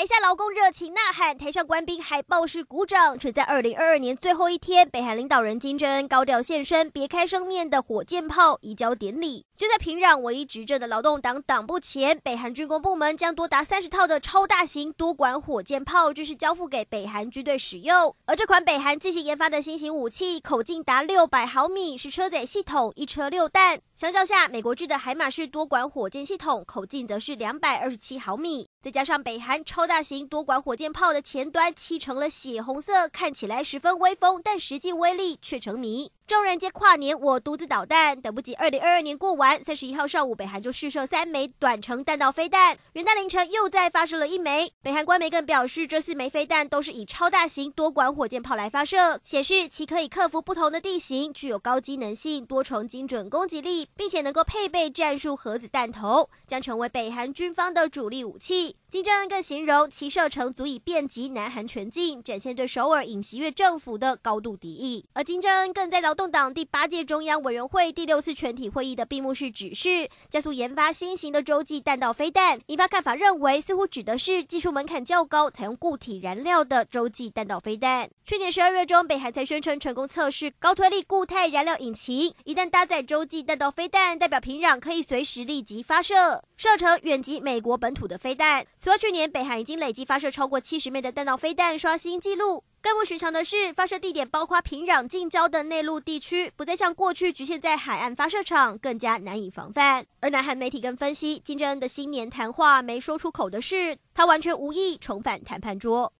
台下劳工热情呐喊，台上官兵还抱式鼓掌。却在二零二二年最后一天，北韩领导人金正恩高调现身，别开生面的火箭炮移交典礼。就在平壤唯一执政的劳动党党部前，北韩军工部门将多达三十套的超大型多管火箭炮，正式交付给北韩军队使用。而这款北韩自行研发的新型武器，口径达六百毫米，是车载系统，一车六弹。相较下，美国制的海马式多管火箭系统口径则是两百二十七毫米，再加上北韩超大型多管火箭炮的前端漆成了血红色，看起来十分威风，但实际威力却成谜。众人皆跨年，我独自捣蛋，等不及二零二二年过完，三十一号上午，北韩就试射三枚短程弹道飞弹，元旦凌晨又再发射了一枚。北韩官媒更表示，这四枚飞弹都是以超大型多管火箭炮来发射，显示其可以克服不同的地形，具有高机能性、多重精准攻击力，并且能够配备战术核子弹头，将成为北韩军方的主力武器。金正恩更形容其射程足以遍及南韩全境，展现对首尔尹锡悦政府的高度敌意。而金正恩更在劳动党第八届中央委员会第六次全体会议的闭幕式指示，加速研发新型的洲际弹道飞弹。引发看法认为，似乎指的是技术门槛较高、采用固体燃料的洲际弹道飞弹。去年十二月中，北韩才宣称成功测试高推力固态燃料引擎，一旦搭载洲际弹道飞弹，代表平壤可以随时立即发射，射程远及美国本土的飞弹。此外，去年北韩已经累计发射超过七十枚的弹道飞弹，刷新纪录。更不寻常的是，发射地点包括平壤近郊的内陆地区，不再像过去局限在海岸发射场，更加难以防范。而南韩媒体更分析，金正恩的新年谈话没说出口的是，他完全无意重返谈判桌。